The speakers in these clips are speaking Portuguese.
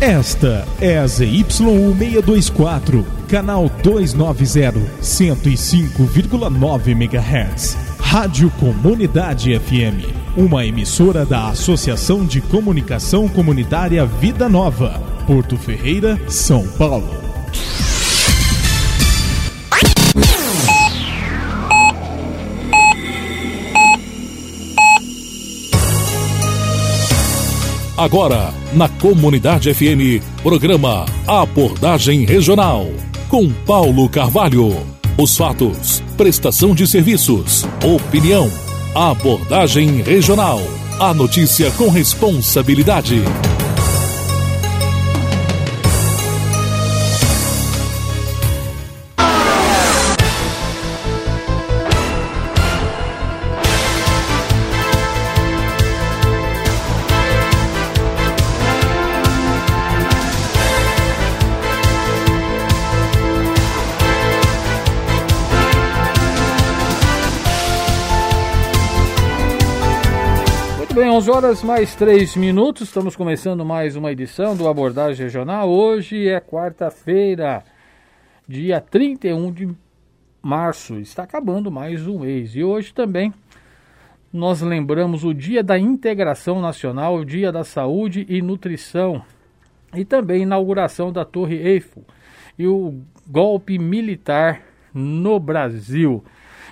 Esta é a ZYU624, canal 290, 105,9 MHz. Rádio Comunidade FM, uma emissora da Associação de Comunicação Comunitária Vida Nova, Porto Ferreira, São Paulo. Agora, na Comunidade FM, programa Abordagem Regional, com Paulo Carvalho. Os fatos, prestação de serviços, opinião. Abordagem Regional. A notícia com responsabilidade. 11 horas mais 3 minutos, estamos começando mais uma edição do Abordagem Regional. Hoje é quarta-feira, dia 31 de março, está acabando mais um mês. E hoje também nós lembramos o Dia da Integração Nacional, o Dia da Saúde e Nutrição e também inauguração da Torre Eiffel e o golpe militar no Brasil.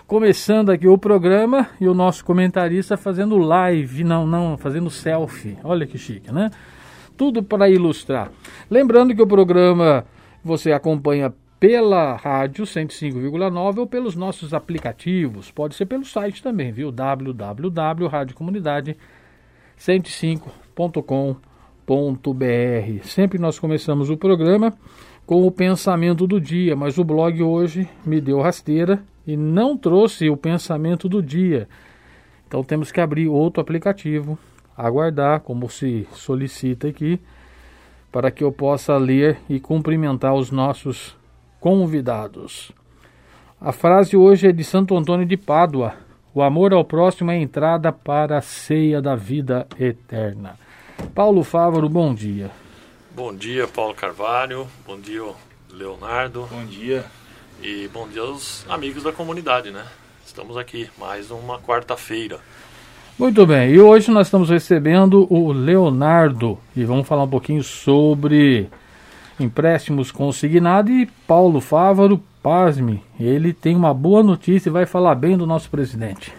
Começando aqui o programa e o nosso comentarista fazendo live, não, não, fazendo selfie. Olha que chique, né? Tudo para ilustrar. Lembrando que o programa você acompanha pela rádio 105,9 ou pelos nossos aplicativos. Pode ser pelo site também, viu? www.radiocomunidade105.com.br. Sempre nós começamos o programa com o pensamento do dia, mas o blog hoje me deu rasteira e não trouxe o pensamento do dia. Então temos que abrir outro aplicativo, aguardar, como se solicita aqui, para que eu possa ler e cumprimentar os nossos convidados. A frase hoje é de Santo Antônio de Pádua: O amor ao próximo é a entrada para a ceia da vida eterna. Paulo Fávaro, bom dia. Bom dia, Paulo Carvalho. Bom dia, Leonardo. Bom dia. E bom dia aos amigos da comunidade, né? Estamos aqui mais uma quarta-feira. Muito bem, e hoje nós estamos recebendo o Leonardo e vamos falar um pouquinho sobre empréstimos consignados e Paulo Fávaro, pasme, ele tem uma boa notícia e vai falar bem do nosso presidente.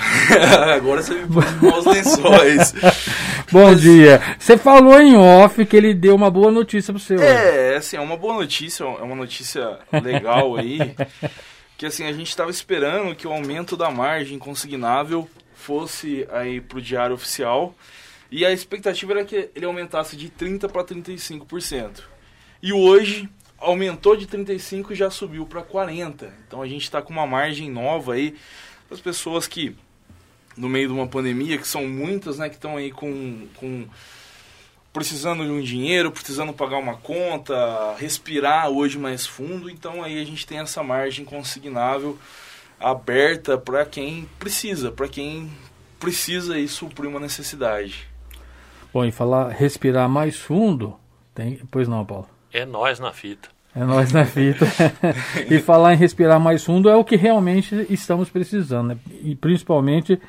Agora você me pôs maus lençóis. Bom Mas... dia. Você falou em off que ele deu uma boa notícia pro senhor. É, assim, é uma boa notícia, é uma notícia legal aí. que assim, a gente estava esperando que o aumento da margem consignável fosse aí pro diário oficial. E a expectativa era que ele aumentasse de 30 para 35%. E hoje aumentou de 35 e já subiu para 40. Então a gente está com uma margem nova aí as pessoas que no meio de uma pandemia, que são muitas, né, que estão aí com, com precisando de um dinheiro, precisando pagar uma conta, respirar hoje mais fundo, então aí a gente tem essa margem consignável aberta para quem precisa, para quem precisa aí suprir uma necessidade. Bom, e falar respirar mais fundo, tem, pois não, Paulo. É nós na fita. É nós na fita. e falar em respirar mais fundo é o que realmente estamos precisando, né? E principalmente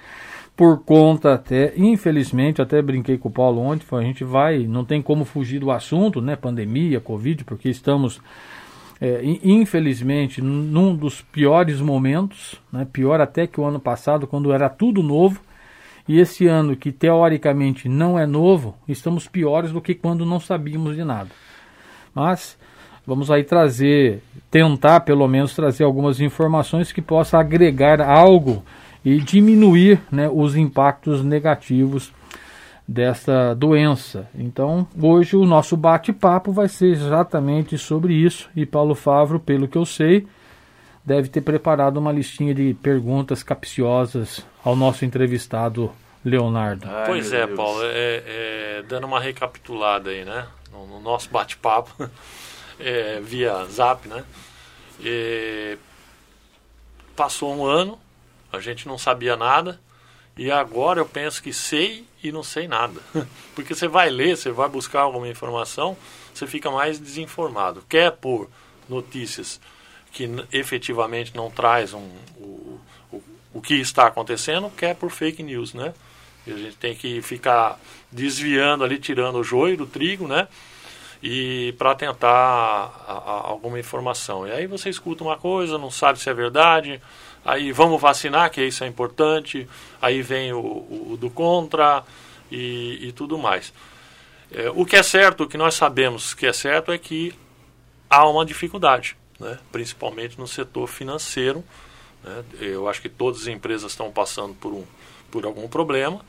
por conta até, infelizmente, até brinquei com o Paulo ontem, a gente vai, não tem como fugir do assunto, né? Pandemia, Covid, porque estamos, é, infelizmente, num dos piores momentos, né? Pior até que o ano passado, quando era tudo novo. E esse ano, que teoricamente não é novo, estamos piores do que quando não sabíamos de nada. Mas vamos aí trazer, tentar pelo menos trazer algumas informações que possa agregar algo e diminuir né, os impactos negativos dessa doença. Então, hoje o nosso bate-papo vai ser exatamente sobre isso e Paulo Favro, pelo que eu sei, deve ter preparado uma listinha de perguntas capciosas ao nosso entrevistado Leonardo. Ai, pois é, Deus. Paulo, é, é, dando uma recapitulada aí, né, no, no nosso bate-papo. É, via zap, né? E passou um ano, a gente não sabia nada E agora eu penso que sei e não sei nada. Porque você vai ler, você vai buscar alguma informação, você fica mais desinformado. Quer por notícias que efetivamente não traz um, o, o, o que está acontecendo, quer por fake news, né? E a gente tem que ficar desviando ali, tirando o joio do trigo, né? E para tentar a, a, alguma informação. E aí você escuta uma coisa, não sabe se é verdade, aí vamos vacinar, que isso é importante, aí vem o, o, do contra e, e tudo mais. É, o que é certo, o que nós sabemos que é certo é que há uma dificuldade, né? principalmente no setor financeiro. Né? Eu acho que todas as empresas estão passando por, um, por algum problema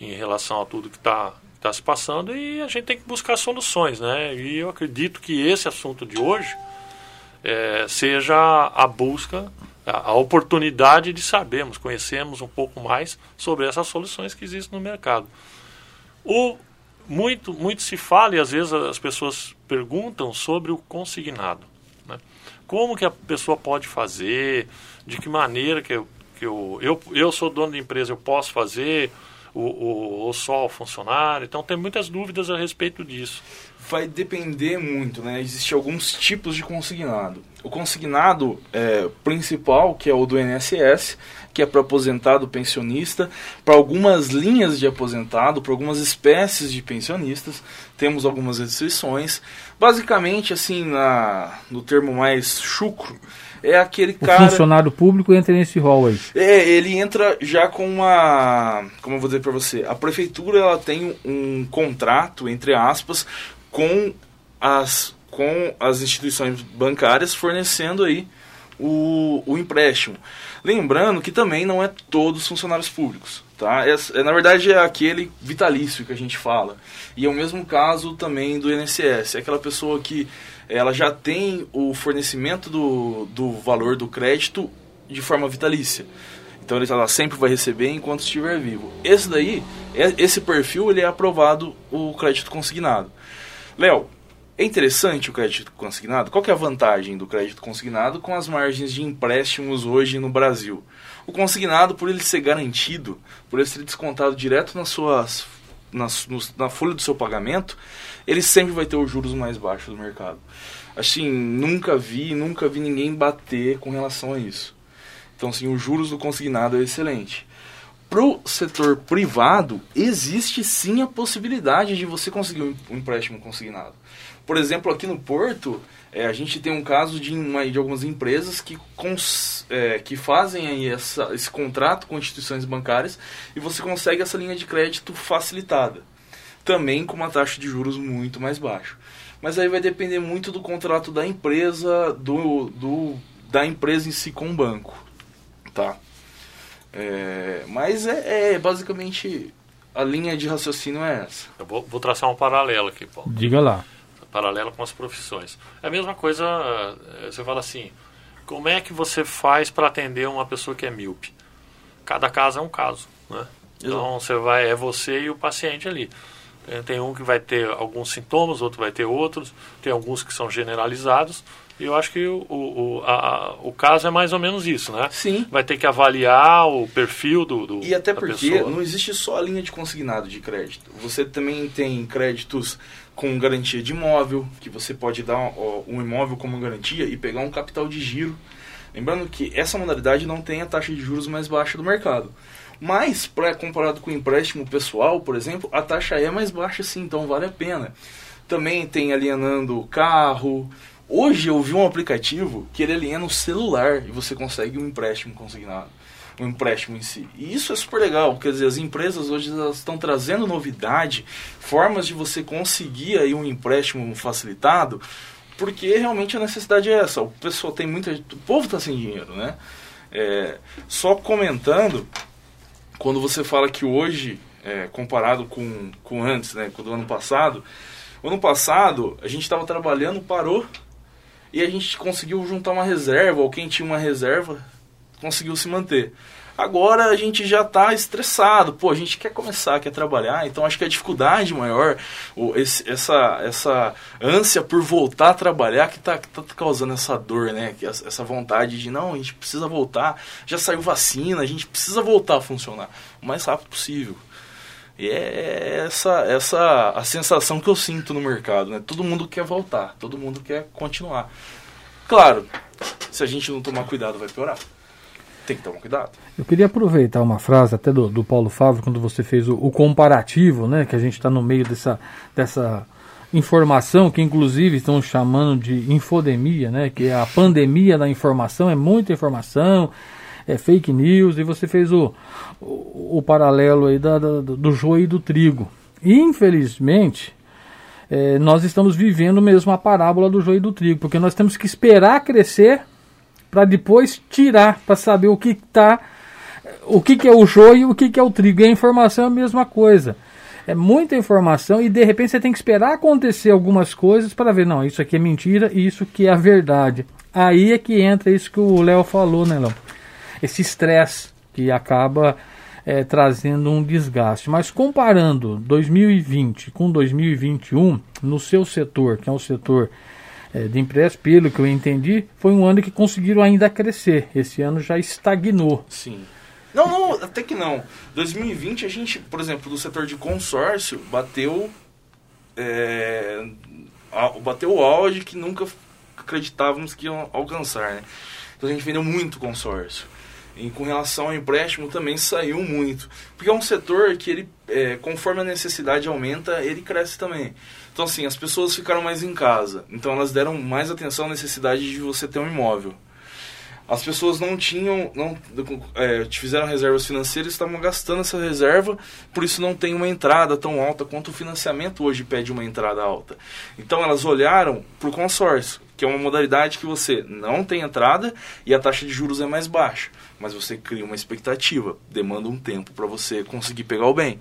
em relação a tudo que está tá se passando e a gente tem que buscar soluções. Né? E eu acredito que esse assunto de hoje é, seja a busca, a, a oportunidade de sabermos, conhecermos um pouco mais sobre essas soluções que existem no mercado. O, muito, muito se fala e às vezes as pessoas perguntam sobre o consignado. Né? Como que a pessoa pode fazer, de que maneira que eu, que eu, eu, eu sou dono da empresa, eu posso fazer, o, o, o só o funcionário. Então tem muitas dúvidas a respeito disso. Vai depender muito, né? Existem alguns tipos de consignado. O consignado é, principal, que é o do INSS, que é para aposentado pensionista, para algumas linhas de aposentado, para algumas espécies de pensionistas, temos algumas restrições. Basicamente, assim, na, no termo mais chucro, é aquele o cara. funcionário público entra nesse rol aí. É, ele entra já com uma. Como eu vou dizer para você? A prefeitura ela tem um contrato, entre aspas, com as, com as instituições bancárias fornecendo aí o, o empréstimo. Lembrando que também não é todos funcionários públicos. Tá? É, é, na verdade, é aquele vitalício que a gente fala. E é o mesmo caso também do INSS. É aquela pessoa que ela já tem o fornecimento do, do valor do crédito de forma vitalícia. Então ela sempre vai receber enquanto estiver vivo. Esse daí, é, esse perfil, ele é aprovado o crédito consignado. Léo, é interessante o crédito consignado? Qual é a vantagem do crédito consignado com as margens de empréstimos hoje no Brasil? O consignado, por ele ser garantido, por ele ser descontado direto nas suas, nas, na folha do seu pagamento, ele sempre vai ter os juros mais baixos do mercado. Assim, nunca vi, nunca vi ninguém bater com relação a isso. Então, assim, os juros do consignado é excelente. Para o setor privado, existe sim a possibilidade de você conseguir um empréstimo consignado. Por exemplo, aqui no Porto, é, a gente tem um caso de, uma, de algumas empresas que, cons, é, que fazem aí essa, esse contrato com instituições bancárias e você consegue essa linha de crédito facilitada. Também com uma taxa de juros muito mais baixa. Mas aí vai depender muito do contrato da empresa, do, do da empresa em si com o banco. Tá? É, mas é, é, basicamente a linha de raciocínio é essa. Eu vou, vou traçar um paralelo aqui, Paulo. Diga lá paralela com as profissões. É a mesma coisa, eh, você fala assim, como é que você faz para atender uma pessoa que é míope? Cada caso é um caso, né? Então você vai, é você e o paciente ali. Tem um que vai ter alguns sintomas, outro vai ter outros, tem alguns que são generalizados. E eu acho que o, o, a, o caso é mais ou menos isso, né? Sim. Vai ter que avaliar o perfil do, do E até porque pessoa. não existe só a linha de consignado de crédito. Você também tem créditos com garantia de imóvel, que você pode dar um imóvel como garantia e pegar um capital de giro. Lembrando que essa modalidade não tem a taxa de juros mais baixa do mercado. Mas, pra, comparado com o empréstimo pessoal, por exemplo, a taxa é mais baixa sim, então vale a pena. Também tem alienando carro. Hoje eu vi um aplicativo que ele aliena o celular e você consegue um empréstimo consignado o empréstimo em si. E isso é super legal, quer dizer, as empresas hoje estão trazendo novidade, formas de você conseguir aí um empréstimo facilitado, porque realmente a necessidade é essa. O pessoal tem muita, o povo está sem dinheiro, né? É, só comentando, quando você fala que hoje, é, comparado com, com antes, né, com o ano passado, o ano passado a gente estava trabalhando, parou e a gente conseguiu juntar uma reserva, ou quem tinha uma reserva conseguiu se manter. Agora a gente já está estressado, pô, a gente quer começar, quer trabalhar, então acho que a dificuldade maior, esse, essa, essa ânsia por voltar a trabalhar que está tá causando essa dor, né? Essa vontade de, não, a gente precisa voltar, já saiu vacina, a gente precisa voltar a funcionar o mais rápido possível. E é essa, essa a sensação que eu sinto no mercado, né? Todo mundo quer voltar, todo mundo quer continuar. Claro, se a gente não tomar cuidado vai piorar. Tem que tomar cuidado. Eu queria aproveitar uma frase até do, do Paulo Fábio, quando você fez o, o comparativo, né? Que a gente está no meio dessa, dessa informação, que inclusive estão chamando de infodemia, né? Que é a pandemia da informação, é muita informação, é fake news, e você fez o, o, o paralelo aí da, da, do joio e do trigo. Infelizmente, é, nós estamos vivendo mesmo a parábola do joio e do trigo, porque nós temos que esperar crescer para depois tirar, para saber o que está, o que, que é o joio e o que, que é o trigo. E a informação é a mesma coisa. É muita informação e de repente você tem que esperar acontecer algumas coisas para ver, não, isso aqui é mentira e isso que é a verdade. Aí é que entra isso que o Léo falou, né, Léo? esse estresse que acaba é, trazendo um desgaste. Mas comparando 2020 com 2021, no seu setor, que é o setor de empréstimo, pelo que eu entendi, foi um ano que conseguiram ainda crescer. Esse ano já estagnou. Sim. Não, não, até que não. 2020 a gente, por exemplo, do setor de consórcio, bateu é, bateu o auge que nunca acreditávamos que iam alcançar, né? Então a gente vendeu muito consórcio. E com relação ao empréstimo também saiu muito. Porque é um setor que ele, é, conforme a necessidade aumenta, ele cresce também. Então assim, as pessoas ficaram mais em casa. Então elas deram mais atenção à necessidade de você ter um imóvel. As pessoas não tinham, não é, fizeram reservas financeiras, estavam gastando essa reserva, por isso não tem uma entrada tão alta quanto o financiamento hoje pede uma entrada alta. Então elas olharam para o consórcio, que é uma modalidade que você não tem entrada e a taxa de juros é mais baixa mas você cria uma expectativa, demanda um tempo para você conseguir pegar o bem.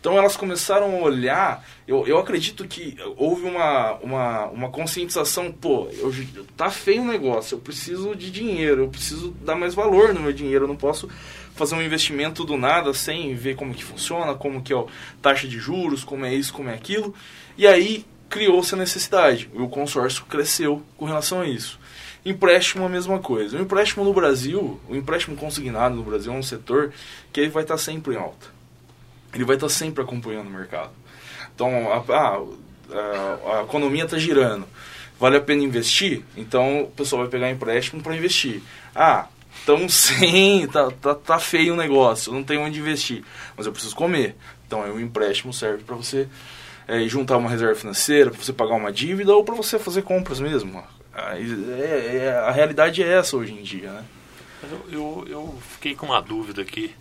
Então elas começaram a olhar, eu, eu acredito que houve uma, uma, uma conscientização, pô, eu, tá feio o negócio, eu preciso de dinheiro, eu preciso dar mais valor no meu dinheiro, eu não posso fazer um investimento do nada sem ver como que funciona, como que é a taxa de juros, como é isso, como é aquilo. E aí criou-se a necessidade, o consórcio cresceu com relação a isso. Empréstimo a mesma coisa. O empréstimo no Brasil, o empréstimo consignado no Brasil é um setor que ele vai estar sempre em alta. Ele vai estar sempre acompanhando o mercado. Então, a, a, a economia está girando. Vale a pena investir? Então, o pessoal vai pegar empréstimo para investir. Ah, estão sem, tá, tá, tá feio o negócio, não tem onde investir, mas eu preciso comer. Então, o empréstimo serve para você é, juntar uma reserva financeira, para você pagar uma dívida ou para você fazer compras mesmo. É, é, a realidade é essa hoje em dia, né? Eu, eu, eu fiquei com uma dúvida aqui,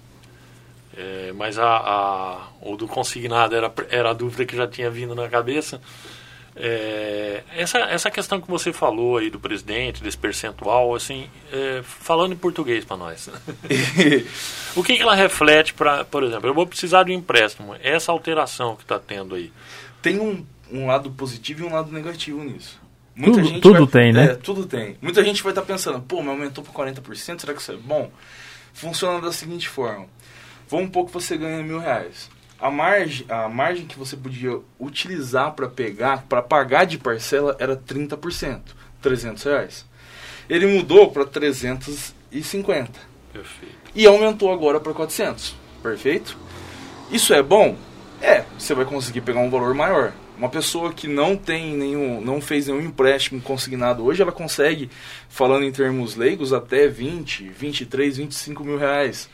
é, mas a, a, o do consignado era, era a dúvida que já tinha vindo na cabeça. É, essa, essa questão que você falou aí do presidente, desse percentual, assim, é, falando em português para nós. o que, que ela reflete para, por exemplo, eu vou precisar de um empréstimo, essa alteração que está tendo aí? Tem um, um lado positivo e um lado negativo nisso. Muita tudo, gente tudo vai, tem, né? É, tudo tem. Muita gente vai estar tá pensando, pô, mas aumentou para 40%, será que isso é bom? Funciona da seguinte forma. Vamos um pouco você ganha mil reais. A margem, a margem que você podia utilizar para pegar, para pagar de parcela era 30%, 300 reais. Ele mudou para 350. Perfeito. E aumentou agora para 400. Perfeito? Isso é bom? É, você vai conseguir pegar um valor maior. Uma pessoa que não tem nenhum, não fez nenhum empréstimo consignado hoje, ela consegue, falando em termos leigos, até 20, 23, 25 mil reais.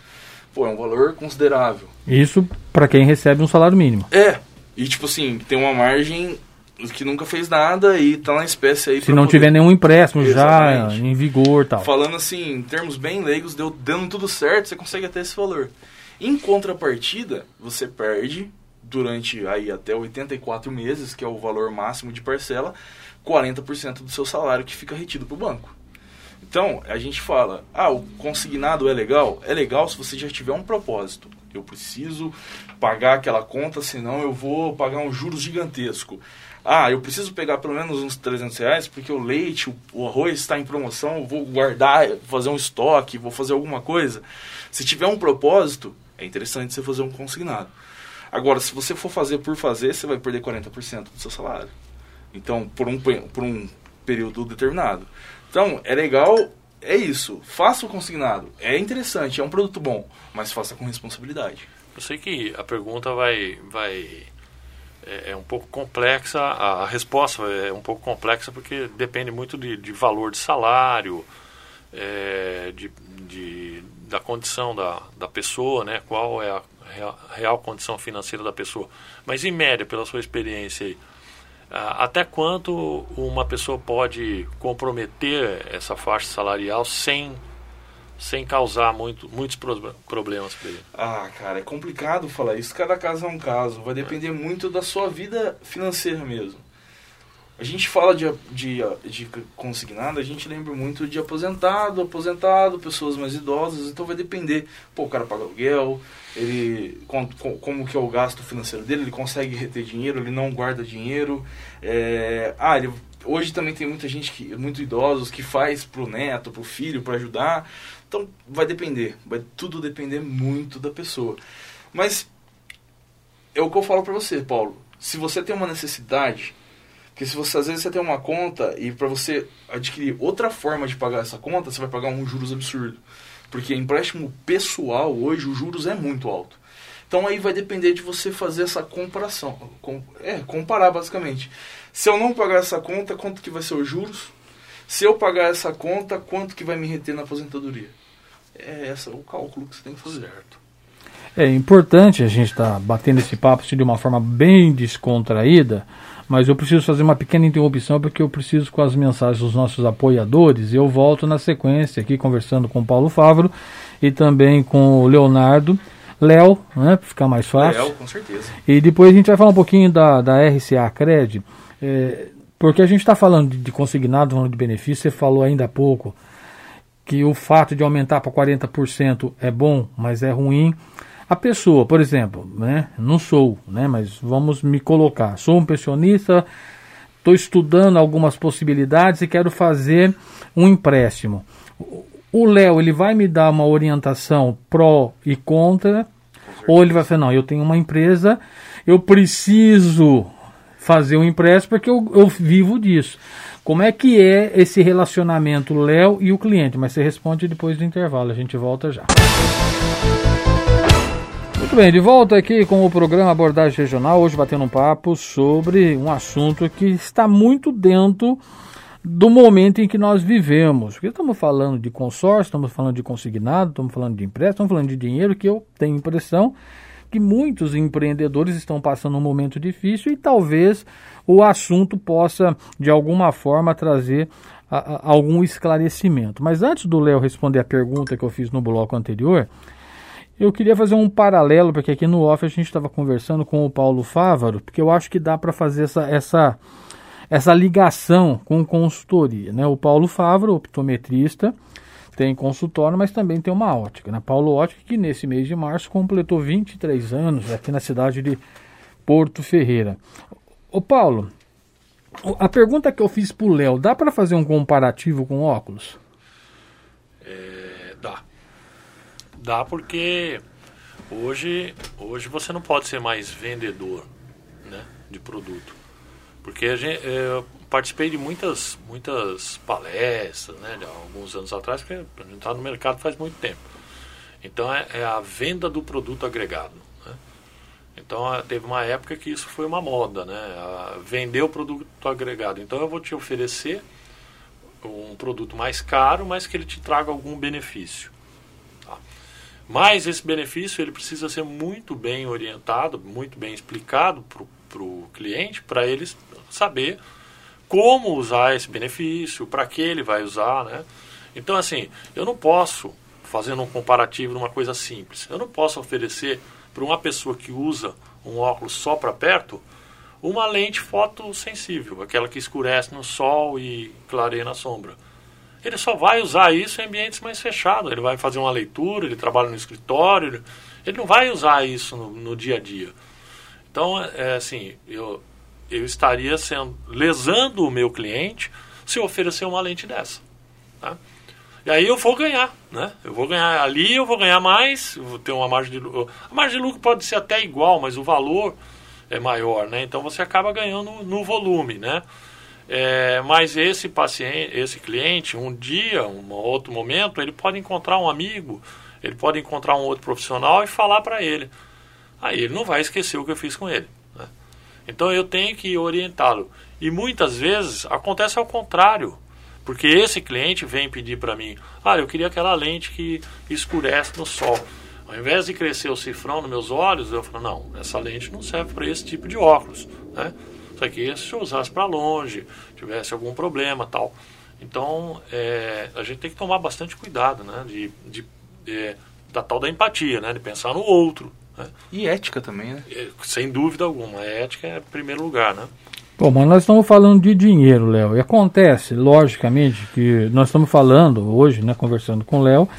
Pô, é um valor considerável. Isso para quem recebe um salário mínimo. É. E tipo assim, tem uma margem que nunca fez nada e tá na espécie aí. Se não poder... tiver nenhum empréstimo Exatamente. já em vigor tal. Falando assim, em termos bem leigos, deu, dando tudo certo, você consegue até esse valor. Em contrapartida, você perde durante aí até 84 meses, que é o valor máximo de parcela, 40% do seu salário que fica retido para o banco. Então, a gente fala, ah, o consignado é legal? É legal se você já tiver um propósito. Eu preciso pagar aquela conta, senão eu vou pagar um juros gigantesco. Ah, eu preciso pegar pelo menos uns 300 reais porque o leite, o arroz está em promoção, vou guardar, fazer um estoque, vou fazer alguma coisa. Se tiver um propósito, é interessante você fazer um consignado. Agora, se você for fazer por fazer, você vai perder 40% do seu salário. Então, por um, por um período determinado. Então, é legal, é isso. Faça o consignado. É interessante, é um produto bom, mas faça com responsabilidade. Eu sei que a pergunta vai, vai é, é um pouco complexa, a, resposta é um pouco complexa porque depende muito de, de valor de salário, é, de, de, da condição da, da pessoa, né? qual é a real, real condição financeira da pessoa. Mas, em média, pela sua experiência aí, até quanto uma pessoa pode comprometer essa faixa salarial sem sem causar muito, muitos problemas para ele? Ah, cara, é complicado falar isso. Cada caso é um caso. Vai depender é. muito da sua vida financeira mesmo. A gente fala de, de, de consignado, a gente lembra muito de aposentado, aposentado, pessoas mais idosas, então vai depender. Pô, o cara paga aluguel, ele como, que é o gasto financeiro dele, ele consegue reter dinheiro, ele não guarda dinheiro. É, ah, ele, hoje também tem muita gente, que, muito idosos, que faz pro neto, pro filho, para ajudar. Então vai depender, vai tudo depender muito da pessoa. Mas é o que eu falo para você, Paulo. Se você tem uma necessidade, que se você às vezes você tem uma conta e para você adquirir outra forma de pagar essa conta, você vai pagar um juros absurdo. Porque empréstimo pessoal hoje os juros é muito alto. Então aí vai depender de você fazer essa comparação. Com, é, comparar basicamente. Se eu não pagar essa conta, quanto que vai ser os juros? Se eu pagar essa conta, quanto que vai me reter na aposentadoria? É esse o cálculo que você tem que fazer. Certo. É importante a gente estar tá batendo esse papo de uma forma bem descontraída, mas eu preciso fazer uma pequena interrupção porque eu preciso com as mensagens dos nossos apoiadores. Eu volto na sequência aqui conversando com o Paulo Favro e também com o Leonardo. Léo, né, para ficar mais fácil. Léo, com certeza. E depois a gente vai falar um pouquinho da, da RCA Cred. É, porque a gente está falando de, de consignado, falando de benefício, você falou ainda há pouco que o fato de aumentar para 40% é bom, mas é ruim. A pessoa, por exemplo, né, não sou, né, mas vamos me colocar, sou um pensionista, estou estudando algumas possibilidades e quero fazer um empréstimo. O Léo, ele vai me dar uma orientação pró e contra, ou ele vai falar, não, eu tenho uma empresa, eu preciso fazer um empréstimo porque eu, eu vivo disso. Como é que é esse relacionamento Léo e o cliente? Mas você responde depois do intervalo, a gente volta já. Muito bem, de volta aqui com o programa Abordagem Regional, hoje batendo um papo sobre um assunto que está muito dentro do momento em que nós vivemos. Porque estamos falando de consórcio, estamos falando de consignado, estamos falando de empréstimo, estamos falando de dinheiro, que eu tenho impressão que muitos empreendedores estão passando um momento difícil e talvez o assunto possa, de alguma forma, trazer a, a, algum esclarecimento. Mas antes do Léo responder a pergunta que eu fiz no bloco anterior, eu queria fazer um paralelo, porque aqui no off a gente estava conversando com o Paulo Fávaro, porque eu acho que dá para fazer essa, essa, essa ligação com consultoria. Né? O Paulo Fávaro, optometrista, tem consultório, mas também tem uma ótica. Né? Paulo Ótica, que nesse mês de março completou 23 anos aqui na cidade de Porto Ferreira. Ô Paulo, a pergunta que eu fiz pro Léo, dá para fazer um comparativo com óculos? É, dá. Dá porque hoje, hoje você não pode ser mais vendedor né, de produto. Porque gente, é, participei de muitas, muitas palestras, né, alguns anos atrás, porque a gente está no mercado faz muito tempo. Então é, é a venda do produto agregado. Né? Então teve uma época que isso foi uma moda, né? Vender o produto agregado. Então eu vou te oferecer um produto mais caro, mas que ele te traga algum benefício. Mas esse benefício ele precisa ser muito bem orientado, muito bem explicado para o cliente, para ele saber como usar esse benefício, para que ele vai usar, né? Então, assim, eu não posso, fazendo um comparativo numa coisa simples, eu não posso oferecer para uma pessoa que usa um óculos só para perto uma lente fotossensível, aquela que escurece no sol e clareia na sombra. Ele só vai usar isso em ambientes mais fechados. Ele vai fazer uma leitura, ele trabalha no escritório, ele, ele não vai usar isso no, no, dia a dia. Então, é assim, eu, eu estaria sendo, lesando o meu cliente se eu oferecer uma lente dessa. Tá? E aí eu vou ganhar, né? Eu vou ganhar ali, eu vou ganhar mais, vou ter uma margem de lucro. A margem de lucro pode ser até igual, mas o valor é maior, né? Então você acaba ganhando no volume, né? É, mas esse paciente, esse cliente, um dia, um outro momento, ele pode encontrar um amigo, ele pode encontrar um outro profissional e falar para ele. Aí ele não vai esquecer o que eu fiz com ele. Né? Então eu tenho que orientá-lo. E muitas vezes acontece ao contrário. Porque esse cliente vem pedir para mim, ah, eu queria aquela lente que escurece no sol. Ao invés de crescer o cifrão nos meus olhos, eu falo, não, essa lente não serve para esse tipo de óculos. Né? Isso aqui é se usasse para longe, tivesse algum problema tal. Então, é, a gente tem que tomar bastante cuidado, né? De, de, de, da tal da empatia, né? De pensar no outro. Né? E ética também, né? É, sem dúvida alguma. A ética é em primeiro lugar, né? Bom, mas nós estamos falando de dinheiro, Léo. E acontece, logicamente, que nós estamos falando hoje, né, conversando com o Léo,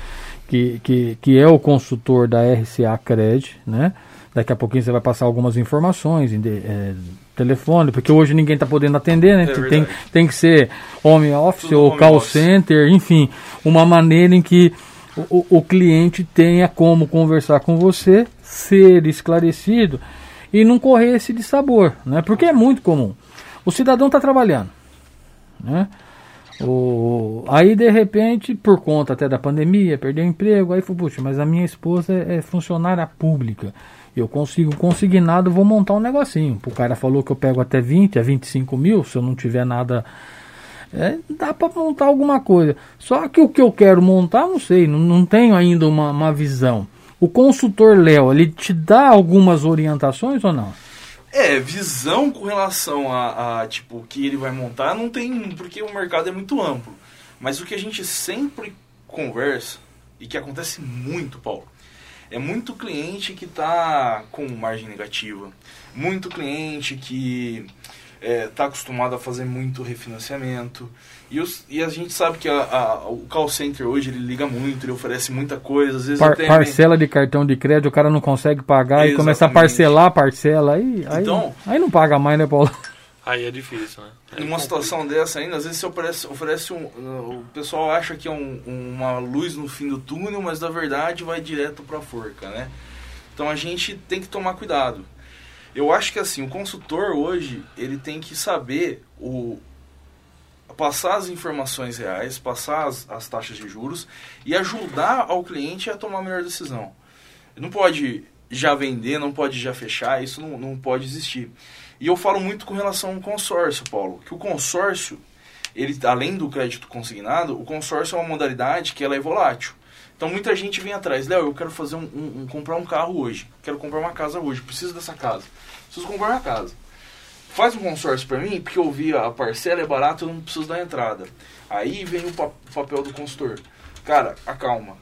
que, que, que é o consultor da RCA Cred, né? Daqui a pouquinho você vai passar algumas informações, é, telefone, porque hoje ninguém está podendo atender, né? É tem, tem que ser home office Tudo ou home call office. center, enfim, uma maneira em que o, o cliente tenha como conversar com você, ser esclarecido e não correr esse de sabor, né? Porque é muito comum. O cidadão está trabalhando, né? O, aí de repente, por conta até da pandemia, perdeu o emprego, aí foi, puxa, mas a minha esposa é, é funcionária pública. Eu consigo consignado, vou montar um negocinho. O cara falou que eu pego até 20 a 25 mil, se eu não tiver nada. É, dá para montar alguma coisa. Só que o que eu quero montar, não sei, não, não tenho ainda uma, uma visão. O consultor Léo, ele te dá algumas orientações ou não? É, visão com relação a, a, tipo, o que ele vai montar, não tem, porque o mercado é muito amplo. Mas o que a gente sempre conversa, e que acontece muito, Paulo, é muito cliente que está com margem negativa, muito cliente que está é, tá acostumado a fazer muito refinanciamento. E, os, e a gente sabe que a, a, o call center hoje ele liga muito, ele oferece muita coisa. Às vezes Par, parcela de cartão de crédito, o cara não consegue pagar Exatamente. e começa a parcelar a parcela. Aí, então, aí, aí não paga mais, né, Paulo? Aí é difícil, né? Aí Numa situação dessa ainda, às vezes você oferece, oferece um. O pessoal acha que é um, uma luz no fim do túnel, mas na verdade vai direto para a forca, né? Então a gente tem que tomar cuidado. Eu acho que assim, o consultor hoje, ele tem que saber o, passar as informações reais, passar as, as taxas de juros e ajudar ao cliente a tomar a melhor decisão. Não pode já vender, não pode já fechar, isso não, não pode existir. E eu falo muito com relação ao consórcio, Paulo, que o consórcio, ele além do crédito consignado, o consórcio é uma modalidade que ela é volátil. Então muita gente vem atrás, Léo, eu quero fazer um, um, um, comprar um carro hoje, quero comprar uma casa hoje, preciso dessa casa, preciso comprar uma casa. Faz um consórcio para mim, porque eu vi a parcela é barata, eu não preciso da entrada. Aí vem o, o papel do consultor. Cara, acalma.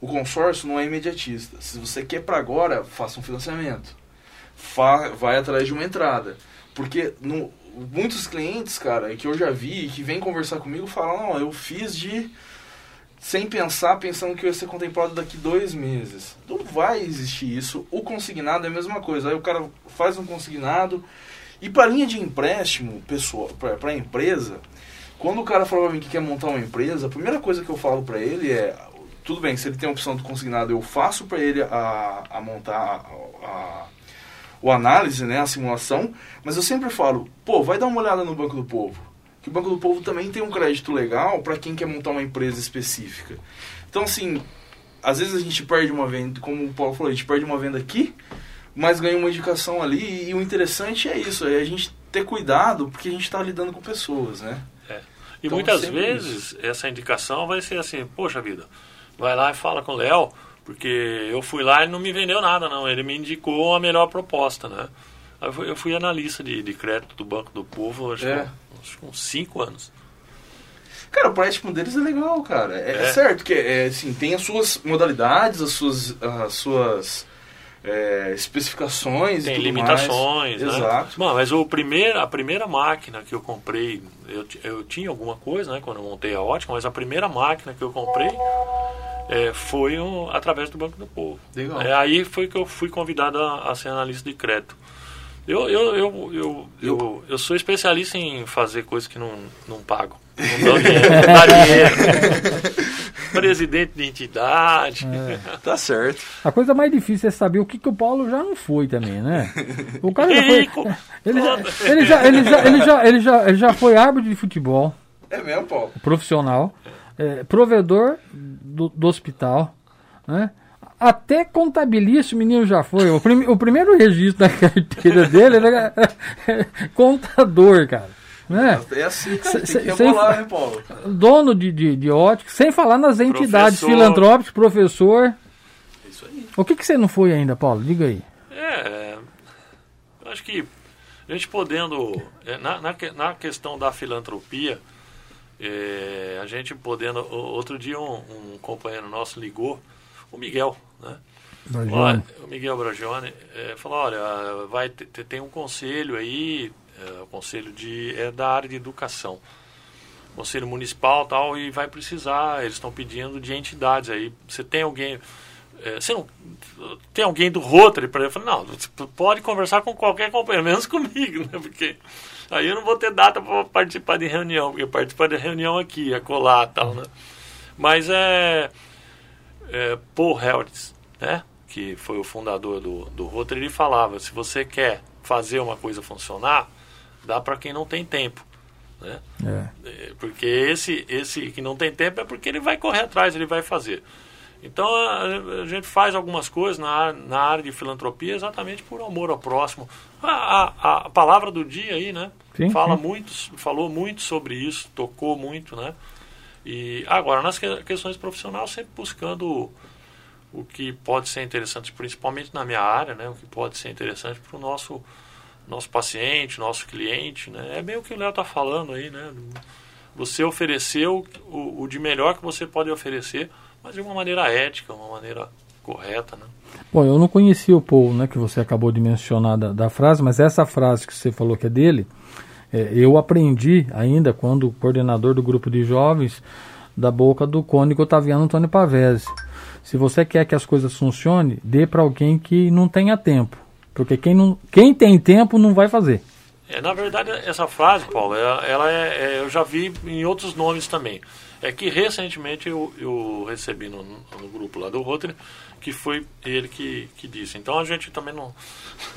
O consórcio não é imediatista. Se você quer para agora, faça um financiamento vai atrás de uma entrada. Porque no, muitos clientes, cara, que eu já vi, que vêm conversar comigo, falam, não, eu fiz de sem pensar, pensando que ia ser contemplado daqui dois meses. Não vai existir isso. O consignado é a mesma coisa. Aí o cara faz um consignado. E para linha de empréstimo, pessoal, para a empresa, quando o cara fala para mim que quer montar uma empresa, a primeira coisa que eu falo para ele é: tudo bem, se ele tem a opção do consignado, eu faço para ele a, a montar a, a o análise, né, a simulação, mas eu sempre falo, pô, vai dar uma olhada no Banco do Povo. Que o Banco do Povo também tem um crédito legal para quem quer montar uma empresa específica. Então, assim, às vezes a gente perde uma venda, como o Paulo falou, a gente perde uma venda aqui, mas ganha uma indicação ali, e o interessante é isso, é a gente ter cuidado, porque a gente está lidando com pessoas, né? É. E então, muitas vezes isso. essa indicação vai ser assim, poxa vida, vai lá e fala com o Léo, porque eu fui lá e não me vendeu nada, não. Ele me indicou a melhor proposta, né? Eu fui, eu fui analista de, de crédito do Banco do Povo, acho, é. que, acho que uns 5 anos. Cara, o empréstimo deles é legal, cara. É, é. é certo que é, assim, tem as suas modalidades, as suas, as suas é, especificações Tem e limitações, mais. né? Exato. Mas o primeiro, a primeira máquina que eu comprei, eu, eu tinha alguma coisa, né, quando eu montei a ótica, mas a primeira máquina que eu comprei é, foi um- através do Banco do Povo. Legal. É, aí foi que eu fui convidado a, a ser analista de crédito. Eu, eu, eu, eu, eu, eu sou especialista em fazer coisas que não, não pagam. Não dão dinheiro, não dá dinheiro. Presidente de entidade. Tá certo. A coisa mais difícil é saber o que, que o Paulo já não foi também, né? O cara já foi. Rico. Ele já, ele já, ele já, ele já, ele já, ele já foi árbitro de futebol É mesmo, Paulo? profissional, é, provedor do, do hospital, né? Até contabilista o menino já foi. O, prime- o primeiro registro da carteira dele era contador, cara. Né? É assim, cara. Tem que rebolar, né, Paulo? Dono de, de, de ótica, sem falar nas entidades Professor. filantrópicas, professor. Isso aí. O que, que você não foi ainda, Paulo? Diga aí. É, eu acho que a gente podendo, é, na, na, na questão da filantropia, é, a gente podendo, outro dia um, um companheiro nosso ligou, o Miguel, né? Olha, o Miguel Bragione é, falou, olha, vai ter- tem um conselho aí, é, o conselho de, é da área de educação, conselho municipal tal, e vai precisar, eles estão pedindo de entidades aí, você tem alguém, é, você não, tem alguém do Rotary para eu falei, não, pode conversar com qualquer companheiro, menos comigo, né, porque aí eu não vou ter data para participar de reunião, porque participar de reunião aqui, é colar tal, né, mas é, é Paul Hertz, né? que foi o fundador do, do Rotary, ele falava, se você quer fazer uma coisa funcionar, dá para quem não tem tempo. Né? É. É, Porque esse, esse que não tem tempo é porque ele vai correr atrás, ele vai fazer. Então a, a gente faz algumas coisas na, na área de filantropia exatamente por amor ao próximo. A, a, a palavra do dia aí, né? Sim, Fala sim. muito, falou muito sobre isso, tocou muito, né? E agora, nas que- questões profissionais, sempre buscando o que pode ser interessante, principalmente na minha área, né? O que pode ser interessante para o nosso nosso paciente, nosso cliente, né? É bem o que o Léo está falando aí, né? Você ofereceu o, o de melhor que você pode oferecer, mas de uma maneira ética, uma maneira correta, né? Bom, eu não conhecia o Paul, né, que você acabou de mencionar da, da frase, mas essa frase que você falou que é dele, é, eu aprendi ainda quando coordenador do grupo de jovens da boca do cônigo Otaviano Antônio Pavese. Se você quer que as coisas funcionem, dê para alguém que não tenha tempo. Porque quem, não, quem tem tempo não vai fazer. É, na verdade, essa frase, Paulo, ela, ela é, é- eu já vi em outros nomes também. É que recentemente eu, eu recebi no, no grupo lá do Rotary que foi ele que, que disse. Então a gente também não,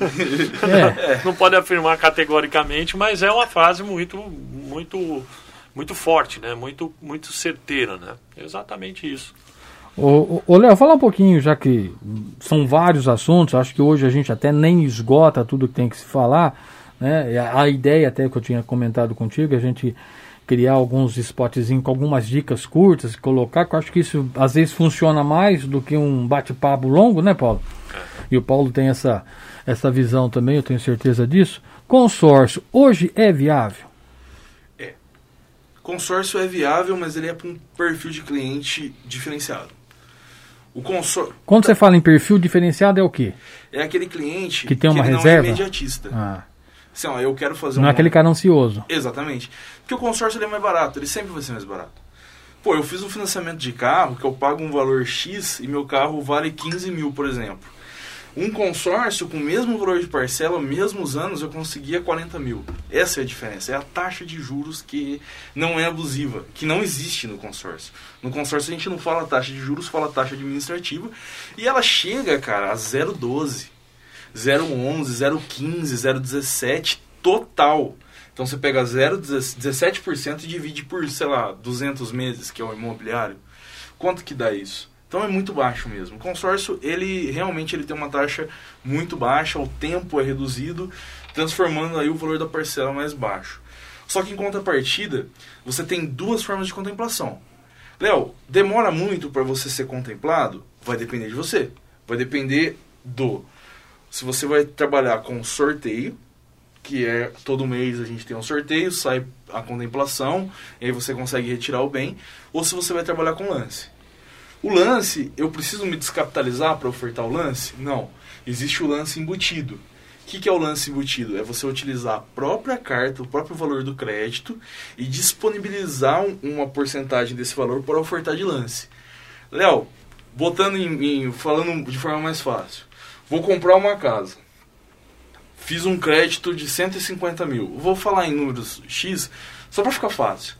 É. não pode afirmar categoricamente, mas é uma frase muito, muito, muito forte, né? Muito, muito certeira, né? É exatamente isso. Ô, ô, Léo, fala um pouquinho, já que são vários assuntos, acho que hoje a gente até nem esgota tudo que tem que se falar. Né? A, ideia até que eu tinha comentado contigo, é a gente criar alguns spotzinhos com algumas dicas curtas, colocar, que eu acho que isso às vezes funciona mais do que um bate-papo longo, né, Paulo? E o Paulo tem essa, essa visão também, eu tenho certeza disso. Consórcio, hoje é viável? Consórcio é viável, mas ele é para um perfil de cliente diferenciado. O consórcio Quando você fala em perfil diferenciado, é o quê? é aquele cliente Que tem uma ele reserva? não é imediatista. Ah, Assim, ó, eu quero fazer não é aquele cara ansioso. Exatamente. Porque o consórcio é mais barato, ele sempre vai ser mais barato. Pô, eu fiz um financiamento de carro que eu pago um valor X e meu carro vale 15 mil, por exemplo. Um consórcio com o mesmo valor de parcela, mesmos anos, eu conseguia 40 mil. Essa é a diferença. É a taxa de juros que não é abusiva, que não existe no consórcio. No consórcio a gente não fala taxa de juros, fala taxa administrativa. E ela chega, cara, a 0,12. 0,11, 0,15, 0,17 total. Então você pega 0,17% e divide por, sei lá, 200 meses, que é o imobiliário. Quanto que dá isso? Então é muito baixo mesmo. O consórcio, ele realmente ele tem uma taxa muito baixa, o tempo é reduzido, transformando aí o valor da parcela mais baixo. Só que em contrapartida, você tem duas formas de contemplação. Léo, demora muito para você ser contemplado? Vai depender de você. Vai depender do se você vai trabalhar com sorteio, que é todo mês a gente tem um sorteio, sai a contemplação, e aí você consegue retirar o bem, ou se você vai trabalhar com lance. O lance, eu preciso me descapitalizar para ofertar o lance? Não. Existe o lance embutido. O que, que, é o lance embutido? É você utilizar a própria carta, o próprio valor do crédito e disponibilizar um, uma porcentagem desse valor para ofertar de lance. Léo, botando em, em, falando de forma mais fácil, vou comprar uma casa. Fiz um crédito de 150 mil. Vou falar em números X só para ficar fácil.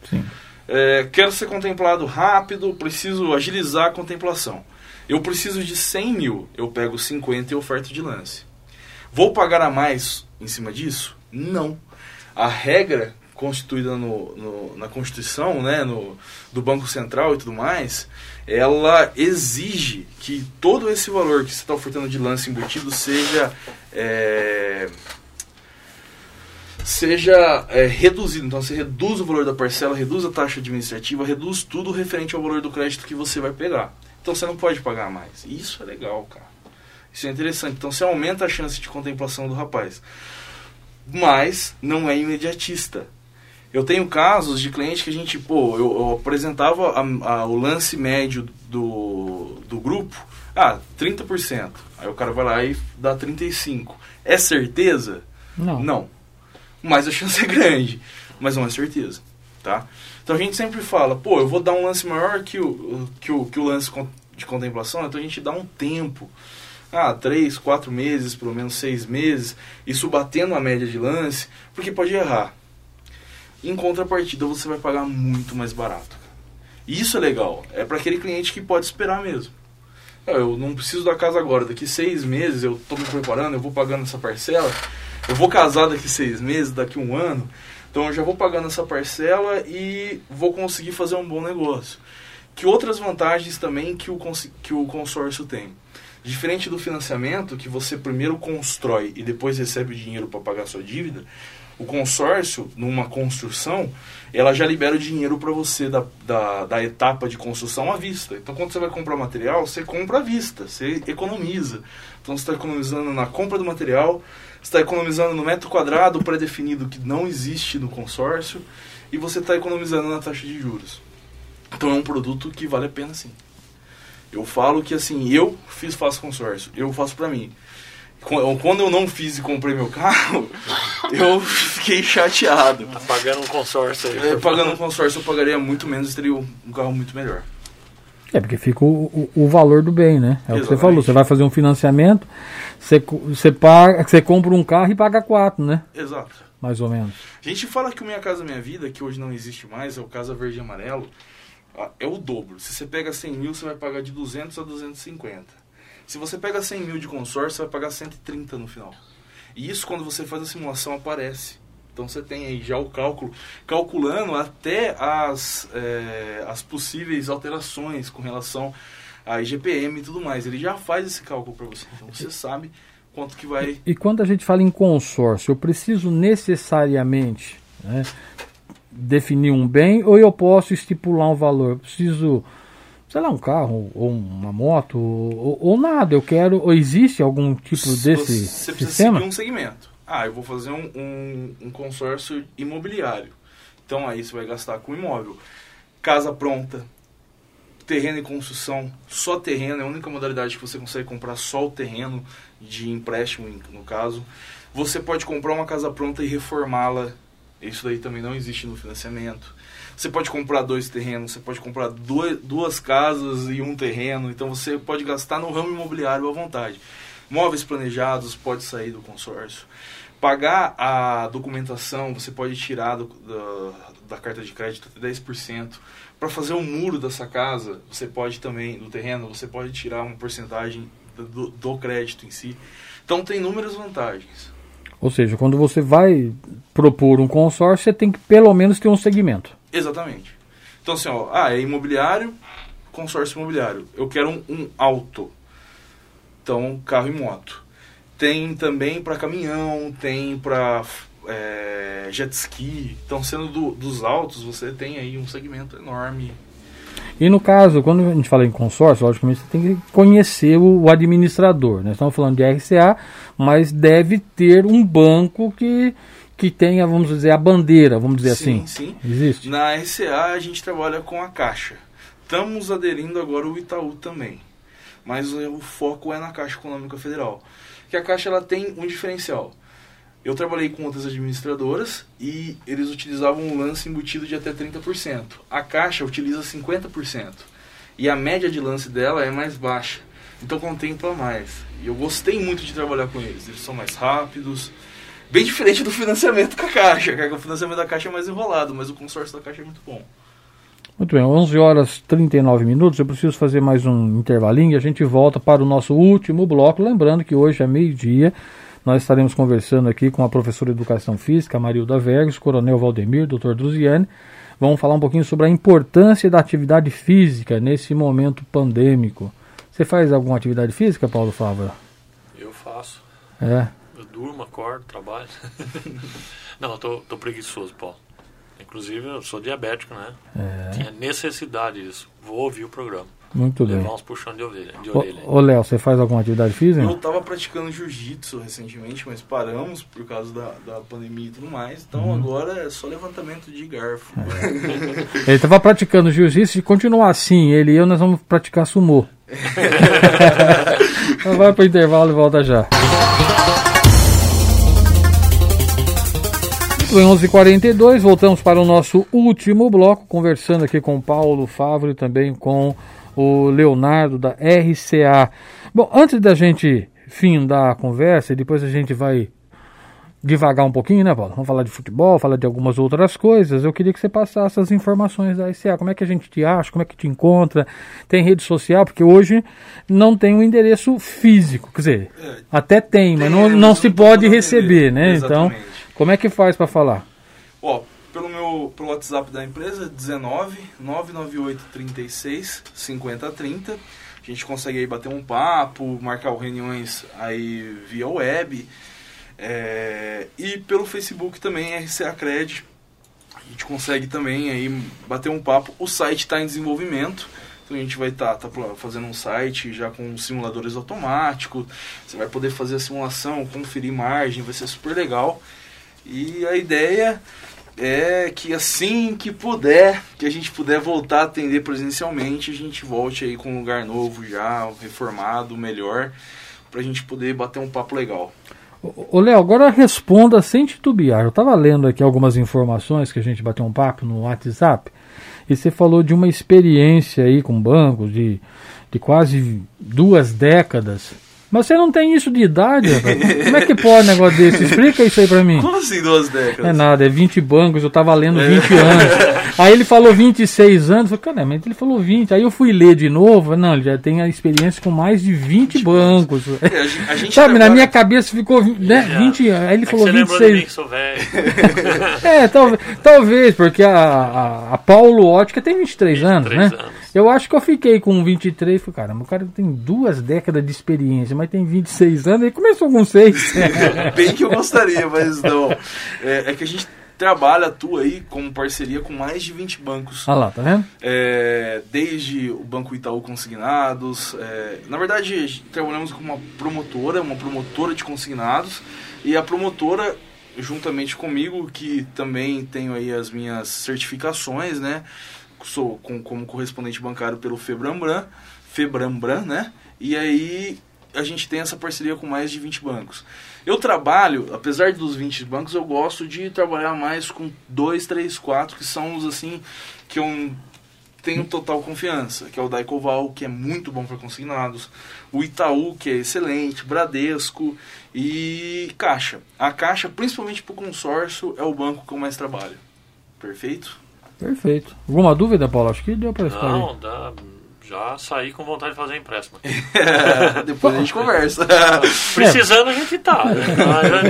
É, quero ser contemplado rápido, preciso agilizar a contemplação. Eu preciso de 100 mil, eu pego 50 e oferto de lance. Vou pagar a mais em cima disso? Não. A regra constituída no, no, na Constituição, né, no, do Banco Central e tudo mais, ela exige que todo esse valor que você está ofertando de lance embutido seja é, seja é, reduzido. Então você reduz o valor da parcela, reduz a taxa administrativa, reduz tudo referente ao valor do crédito que você vai pegar. Então você não pode pagar mais. Isso é legal, cara. Isso é interessante. Então você aumenta a chance de contemplação do rapaz. Mas não é imediatista. Eu tenho casos de cliente que a gente, pô, eu, eu apresentava a, a, o lance médio do, do grupo, ah, 30%. Aí o cara vai lá e dá 35%. É certeza? Não. Não. Mas a chance é grande. Mas não é certeza, tá? Então a gente sempre fala, pô, eu vou dar um lance maior que o, que o, que o lance de contemplação, então a gente dá um tempo ah, três, quatro meses, pelo menos seis meses, isso batendo a média de lance, porque pode errar. Em contrapartida, você vai pagar muito mais barato. Isso é legal, é para aquele cliente que pode esperar mesmo. É, eu não preciso da casa agora, daqui seis meses eu estou me preparando, eu vou pagando essa parcela, eu vou casar daqui seis meses, daqui um ano, então eu já vou pagando essa parcela e vou conseguir fazer um bom negócio. Que outras vantagens também que o, que o consórcio tem? Diferente do financiamento, que você primeiro constrói e depois recebe o dinheiro para pagar sua dívida, o consórcio, numa construção, ela já libera o dinheiro para você da, da, da, etapa de construção à vista. Então, quando você vai comprar material, você compra à vista, você economiza. Então, você está economizando na compra do material, está economizando no metro quadrado pré-definido que não existe no consórcio, e você está economizando na taxa de juros. Então, é um produto que vale a pena sim. Eu falo que assim, eu fiz faço consórcio, eu faço para mim. Quando eu não fiz e comprei meu carro, eu fiquei chateado. Tá pagando um consórcio aí. É, pagando um consórcio eu pagaria muito menos e teria um carro muito melhor. É, porque fica o, o, o valor do bem, né? É Exatamente. o que você falou. Você vai fazer um financiamento, você, você, paga, você compra um carro e paga quatro, né? Exato. Mais ou menos. A gente fala que o Minha Casa Minha Vida, que hoje não existe mais, é o Casa Verde e Amarelo ah, é o dobro. Se você pega 100 mil, você vai pagar de 200 a 250. Se você pega 100 mil de consórcio, você vai pagar 130 no final. E isso, quando você faz a simulação, aparece. Então você tem aí já o cálculo, calculando até as, é, as possíveis alterações com relação a IGPM e tudo mais. Ele já faz esse cálculo para você. Então você sabe quanto que vai. E, e quando a gente fala em consórcio, eu preciso necessariamente né, definir um bem ou eu posso estipular um valor? Eu preciso, sei lá, um carro ou uma moto ou, ou nada. Eu quero. Ou existe algum tipo desse Você precisa sistema? seguir um segmento. Ah, eu vou fazer um, um, um consórcio imobiliário. Então aí você vai gastar com imóvel. Casa pronta, terreno e construção, só terreno, é a única modalidade que você consegue comprar só o terreno de empréstimo, no caso. Você pode comprar uma casa pronta e reformá-la isso daí também não existe no financiamento. Você pode comprar dois terrenos, você pode comprar duas, duas casas e um terreno, então você pode gastar no ramo imobiliário à vontade. Móveis planejados pode sair do consórcio. Pagar a documentação, você pode tirar do, da, da carta de crédito até 10%. Para fazer o um muro dessa casa, você pode também, do terreno, você pode tirar uma porcentagem do, do crédito em si. Então tem inúmeras vantagens. Ou seja, quando você vai propor um consórcio, você tem que pelo menos ter um segmento. Exatamente. Então, assim, ó, ah, é imobiliário, consórcio imobiliário. Eu quero um, um auto. Então, carro e moto. Tem também para caminhão, tem para é, jet ski. Então, sendo do, dos autos, você tem aí um segmento enorme e no caso, quando a gente fala em consórcio, logicamente você tem que conhecer o, o administrador. Né? Estamos falando de RCA, mas deve ter um banco que, que tenha, vamos dizer, a bandeira, vamos dizer sim, assim. Sim, Existe? Na RCA a gente trabalha com a Caixa. estamos aderindo agora o Itaú também. Mas o foco é na Caixa Econômica Federal. Que a Caixa ela tem um diferencial. Eu trabalhei com outras administradoras e eles utilizavam um lance embutido de até 30%. A Caixa utiliza 50%. E a média de lance dela é mais baixa. Então contempla mais. E eu gostei muito de trabalhar com eles. Eles são mais rápidos, Bem diferente do financiamento com a Caixa, o financiamento da Caixa é mais enrolado, mas o consórcio da Caixa é muito bom. Muito bem, 11 horas 39 minutos. Eu preciso fazer mais um intervalinho e a gente volta para o nosso último bloco. Lembrando que hoje é meio-dia. Nós estaremos conversando aqui com a professora de Educação Física, Marilda Verges, Coronel Valdemir, Dr. Druziane. Vamos falar um pouquinho sobre a importância da atividade física nesse momento pandêmico. Você faz alguma atividade física, Paulo Fávora? Eu faço. É durmo, acordo, trabalho. não, eu tô, tô preguiçoso, Paulo. Inclusive, eu sou diabético, né? É. Tinha necessidade disso. Vou ouvir o programa. Muito Levar bem. uns puxões de orelha. De orelha. Ô, Léo, você faz alguma atividade física? Eu estava praticando jiu-jitsu recentemente, mas paramos por causa da, da pandemia e tudo mais. Então uhum. agora é só levantamento de garfo. É. ele estava praticando jiu-jitsu e continuar assim, ele e eu, nós vamos praticar sumô. então vai para o intervalo e volta já. Em 11h42, voltamos para o nosso último bloco, conversando aqui com o Paulo Favre e também com o Leonardo da RCA. Bom, antes da gente findar a conversa e depois a gente vai devagar um pouquinho, né, Paulo? Vamos falar de futebol, falar de algumas outras coisas. Eu queria que você passasse as informações da RCA. Como é que a gente te acha? Como é que te encontra? Tem rede social? Porque hoje não tem um endereço físico. Quer dizer, é, até tem, tem mas não, não se pode receber, né? Então, Exatamente. Então como é que faz para falar? Ó, pelo meu pelo WhatsApp da empresa, 19 998 36 50 30. A gente consegue aí bater um papo, marcar reuniões aí via web. É, e pelo Facebook também, RCA Cred. A gente consegue também aí bater um papo. O site está em desenvolvimento. Então a gente vai estar tá, tá fazendo um site já com simuladores automáticos. Você vai poder fazer a simulação, conferir margem, vai ser super legal. E a ideia é que assim que puder, que a gente puder voltar a atender presencialmente, a gente volte aí com um lugar novo já, reformado, melhor, para a gente poder bater um papo legal. Ô Léo, agora responda sem titubear. Eu estava lendo aqui algumas informações que a gente bateu um papo no WhatsApp e você falou de uma experiência aí com bancos de, de quase duas décadas mas você não tem isso de idade, rapaz. Como é que pode um negócio desse? Explica isso aí pra mim. Como assim duas décadas? É nada, é 20 bancos, eu tava lendo 20 é. anos. Aí ele falou 26 anos, eu falei, cara, mas ele falou 20. Aí eu fui ler de novo, não, ele já tem a experiência com mais de 20 bancos. É, a gente, a gente Sabe, trabalha... na minha cabeça ficou né, 20 anos. Aí ele é falou 26. Que sou velho. é, talvez, talvez, porque a, a, a Paulo Ótica tem 23, 23 anos, né? Anos. Eu acho que eu fiquei com 23, falei, caramba, o cara tem duas décadas de experiência, mas tem 26 anos, ele começou com 6. Bem que eu gostaria, mas não. É, é, que a gente trabalha, atua aí como parceria com mais de 20 bancos. Ah lá, tá vendo? É, desde o Banco Itaú Consignados. É, na verdade, trabalhamos com uma promotora, uma promotora de consignados. E a promotora juntamente comigo, que também tenho aí as minhas certificações, né? sou com, como correspondente bancário pelo Febrambran, Febrambran, né? E aí a gente tem essa parceria com mais de 20 bancos. Eu trabalho, apesar dos 20 bancos, eu gosto de trabalhar mais com dois, três, quatro, que são os assim que eu tenho total confiança, que é o Daicoval, que é muito bom para consignados, o Itaú, que é excelente, Bradesco e Caixa. A Caixa, principalmente para o consórcio, é o banco que eu mais trabalho. Perfeito? Perfeito. Alguma dúvida, Paulo? Acho que deu para esclarecer. Não, dá, já saí com vontade de fazer empréstimo. depois a gente conversa. Precisando a gente tá. Né?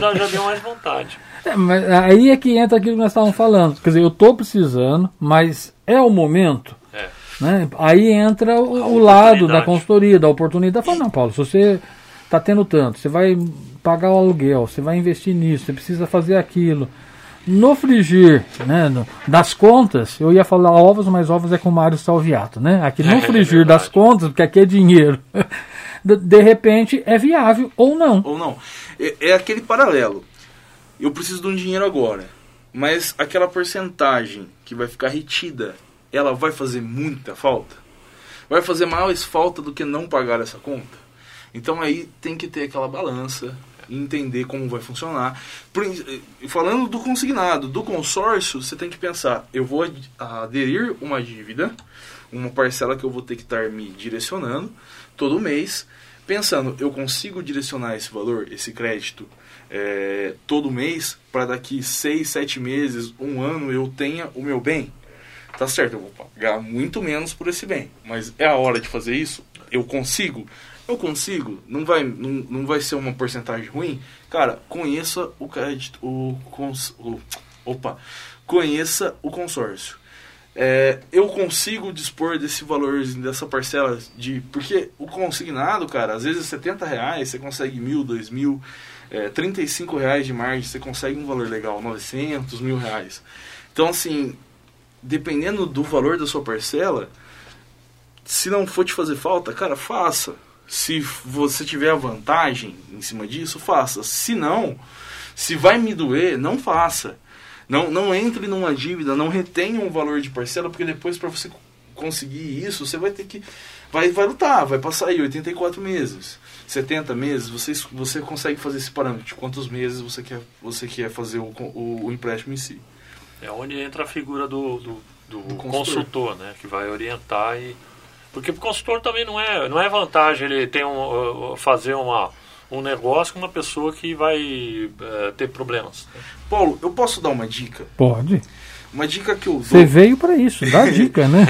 Já, já deu mais vontade. É, mas aí é que entra aquilo que nós estávamos falando. Quer dizer, eu estou precisando, mas é o momento. É. Né? Aí entra o, o lado da consultoria, da oportunidade. Fala, não, Paulo, se você está tendo tanto, você vai pagar o aluguel, você vai investir nisso, você precisa fazer aquilo. No frigir né, no, das contas, eu ia falar ovos, mas ovos é com Mário Salviato, né? Aqui no é, frigir é das contas, porque aqui é dinheiro, de, de, repente é viável ou não. Ou não. É, é aquele paralelo. Eu preciso de um dinheiro agora, mas aquela porcentagem que vai ficar retida, ela vai fazer muita falta? vai fazer mais falta do que não pagar essa conta? Então aí tem que ter aquela balança, entender como vai funcionar. Falando do consignado, do consórcio, você tem que pensar, eu vou aderir uma dívida, uma parcela que eu vou ter que estar me direcionando todo mês, pensando, eu consigo direcionar esse valor, esse crédito, é, todo mês, para daqui seis, sete meses, um ano, eu tenha o meu bem? Tá certo, eu vou pagar muito menos por esse bem, mas é a hora de fazer isso? Eu consigo? Eu consigo? Não vai, não, não vai ser uma porcentagem ruim? Cara, conheça o crédito, o, cons, o opa, conheça o consórcio. É, eu consigo dispor desse valor, dessa parcela de. Porque o consignado, cara, às vezes 70 reais você consegue mil, dois mil, é, 35 reais de margem você consegue um valor legal, 900, mil reais. Então, assim, dependendo do valor da sua parcela, se não for te fazer falta, cara, faça. Se você tiver a vantagem em cima disso, faça. Se não, se vai me doer, não faça. Não, não entre numa dívida, não retenha um valor de parcela, porque depois para você conseguir isso, você vai ter que. Vai, vai lutar, vai passar aí 84 meses, 70 meses, você, você consegue fazer esse parâmetro de quantos meses você quer, você quer fazer o, o, o empréstimo em si. É onde entra a figura do, do, do, do consultor. consultor, né? Que vai orientar e. Porque o consultor também não é, não é vantagem ele ter um, fazer uma um negócio com uma pessoa que vai uh, ter problemas. Paulo, eu posso dar uma dica? Pode. Uma dica que eu dou. Você veio para isso, dá dica, né?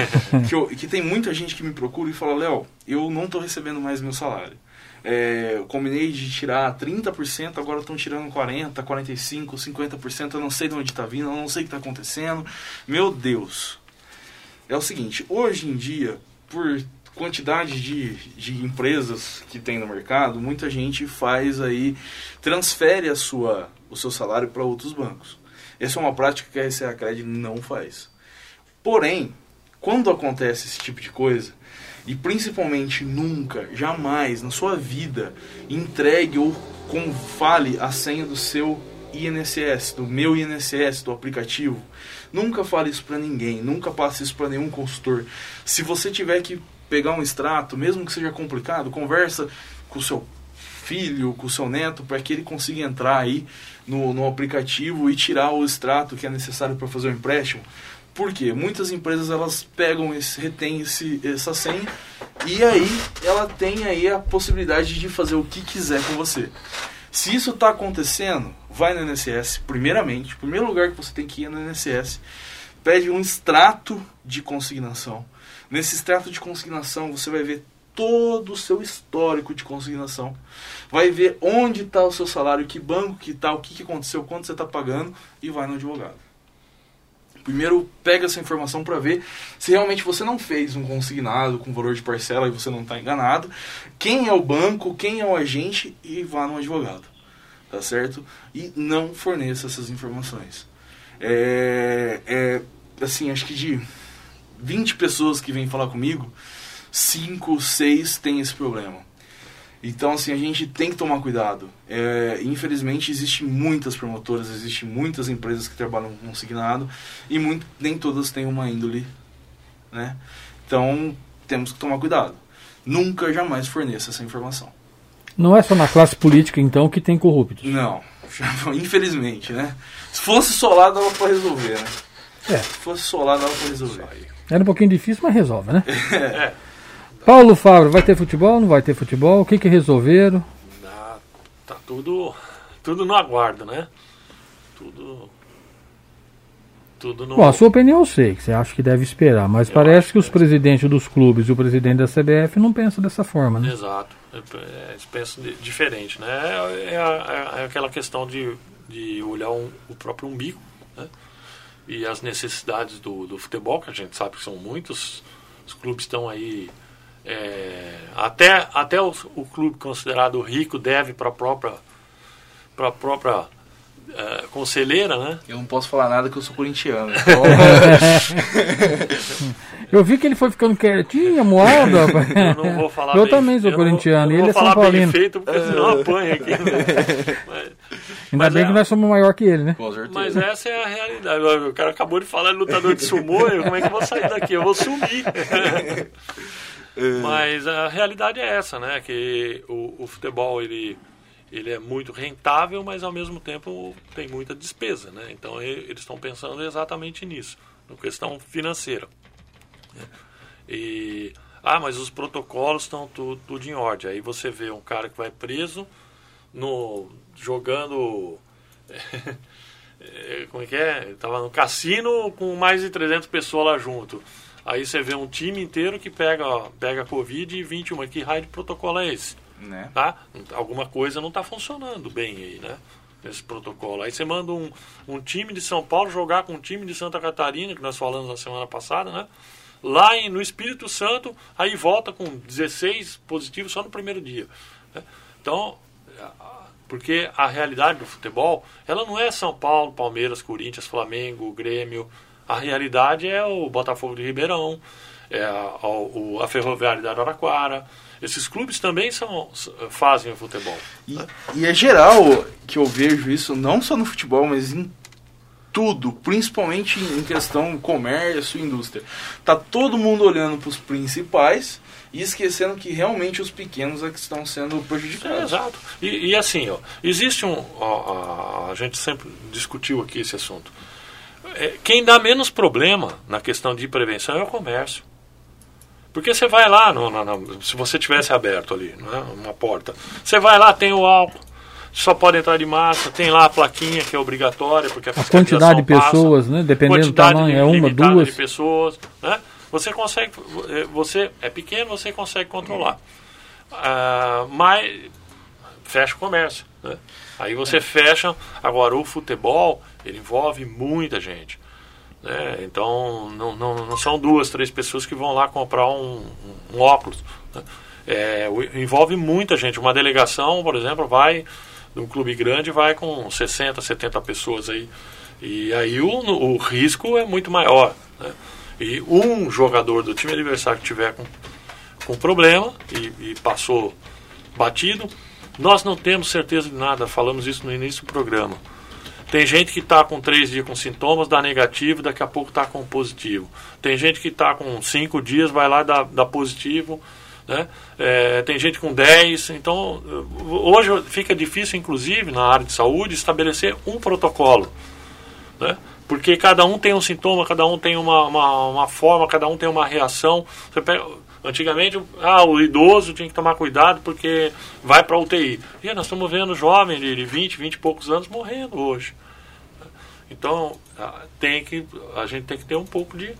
que, eu, que tem muita gente que me procura e fala: Léo, eu não estou recebendo mais meu salário. É, eu combinei de tirar 30%, agora estão tirando 40%, 45%, 50%. Eu não sei de onde está vindo, eu não sei o que está acontecendo. Meu Deus. É o seguinte: hoje em dia, por quantidade de, de empresas que tem no mercado, muita gente faz aí, transfere a sua, o seu salário para outros bancos. Essa é uma prática que a RCA Cred não faz. Porém, quando acontece esse tipo de coisa, e principalmente nunca, jamais na sua vida, entregue ou fale a senha do seu INSS, do meu INSS, do aplicativo. Nunca fale isso para ninguém, nunca passe isso para nenhum consultor. Se você tiver que pegar um extrato, mesmo que seja complicado, conversa com o seu filho, com o seu neto, para que ele consiga entrar aí no, no aplicativo e tirar o extrato que é necessário para fazer o empréstimo. Por quê? Muitas empresas elas pegam esse, retém esse, essa senha e aí ela tem aí a possibilidade de fazer o que quiser com você. Se isso está acontecendo, vai no INSS, primeiramente, primeiro lugar que você tem que ir é no INSS, pede um extrato de consignação Nesse extrato de consignação você vai ver todo o seu histórico de consignação. Vai ver onde está o seu salário, que banco que está, o que, que aconteceu, quanto você está pagando e vai no advogado. Primeiro pega essa informação para ver se realmente você não fez um consignado com valor de parcela e você não está enganado. Quem é o banco, quem é o agente e vá no advogado. Tá certo? E não forneça essas informações. É, é assim, acho que de 20 pessoas que vêm falar comigo, 5, 6 têm esse problema. Então, assim, a gente tem que tomar cuidado. É, infelizmente, existem muitas promotoras, existem muitas empresas que trabalham com consignado e muito, nem todas têm uma índole, né? Então, temos que tomar cuidado. Nunca, jamais forneça essa informação. Não é só na classe política, então, que tem corruptos? Não, infelizmente, né? Se fosse solar, dava para resolver, né? É. Se fosse solar, dava para resolver. Era um pouquinho difícil, mas resolve, né? É. Paulo Fábio, vai ter futebol? Não vai ter futebol? O que que resolveram? Ah, tá tudo, tudo no aguardo, né? Tudo, tudo no... Bom, a sua opinião eu sei, que você acha que deve esperar, mas eu parece que os presidentes dos clubes e o presidente da CBF não pensam dessa forma, né? Exato, é, é, eles pensam diferente, né? É, é, é, aquela questão de, de olhar um, o próprio umbigo, né? e as necessidades do, do futebol, que a gente sabe que são muitos, os clubes estão aí. É, até até o, o, clube considerado rico deve para a própria, pra própria é, conselheira, né? Eu não posso falar nada que eu sou corintiano. Então... eu vi que ele foi ficando quietinho, moado. Eu não vou falar Eu bem, também sou corintiano. Não, ele é São Paulino. feito, porque senão apanha aqui. Né? Mas, Ainda bem é, que nós somos maior que ele, né? Mas essa é a realidade. O cara acabou de falar de lutador de sumô, como é que eu vou sair daqui? Eu vou sumir. É. Mas a realidade é essa, né? Que o, o, futebol ele, ele é muito rentável, mas ao mesmo tempo tem muita despesa, né? Então eles estão pensando exatamente nisso, na questão financeira. E ah, mas os protocolos estão tudo, tudo em ordem. Aí você vê um cara que vai preso no jogando como é que é? Estava no cassino com mais de 300 pessoas lá junto. Aí você vê um time inteiro que pega, pega Covid e 21. Que raio de protocolo é esse? Né? Tá? Alguma coisa não está funcionando bem aí, né? Esse protocolo. Aí você manda um, um time de São Paulo jogar com um time de Santa Catarina, que nós falamos na semana passada, né? Lá em, no Espírito Santo, aí volta com 16 positivos só no primeiro dia. Né? Então, porque a realidade do futebol, ela não é São Paulo, Palmeiras, Corinthians, Flamengo, Grêmio. A realidade é o Botafogo de Ribeirão, é a, a, a Ferroviária de Araraquara. Esses clubes também são, fazem o futebol. E, né? e é geral que eu vejo isso, não só no futebol, mas em tudo, principalmente em questão comércio, indústria. Tá todo mundo olhando para os principais e esquecendo que realmente os pequenos é que estão sendo prejudicados. É, exato. E, e, assim, ó, existe um. Ó, a, a, gente sempre discutiu aqui esse assunto. É, quem dá menos problema na questão de prevenção é o comércio. Porque você vai lá, no, no, no, se você tivesse aberto ali, né, uma porta, você vai lá, tem o álcool, só pode entrar de massa, tem lá a plaquinha que é obrigatória, porque a, a quantidade de pessoas, passa, né? Dependendo do tamanho, é uma, duas. de pessoas, né? Você consegue, eh, você é pequeno, você consegue controlar. Ah, mas fecha o comércio, né? Aí você fecha. Agora o futebol ele envolve muita gente. Né? Então não, não, não são duas, três pessoas que vão lá comprar um, um óculos. Né? É, envolve muita gente. Uma delegação, por exemplo, vai um clube grande vai com 60, 70 pessoas aí. E aí o, o risco é muito maior. Né? E um jogador do time adversário que tiver com, com problema e, e passou batido, nós não temos certeza de nada, falamos isso no início do programa. Tem gente que está com três dias com sintomas, dá negativo, daqui a pouco está com positivo. Tem gente que está com cinco dias, vai lá, dá, dá positivo, né? É, tem gente com 10, então hoje fica difícil, inclusive, na área de saúde, estabelecer um protocolo. Né? Porque cada um tem um sintoma, cada um tem uma, uma, uma forma, cada um tem uma reação. Pega, antigamente, ah, o idoso tinha que tomar cuidado porque vai para UTI. E nós estamos vendo jovem de 20, 20 e poucos anos morrendo hoje. Então, tem que, a gente tem que ter um pouco de,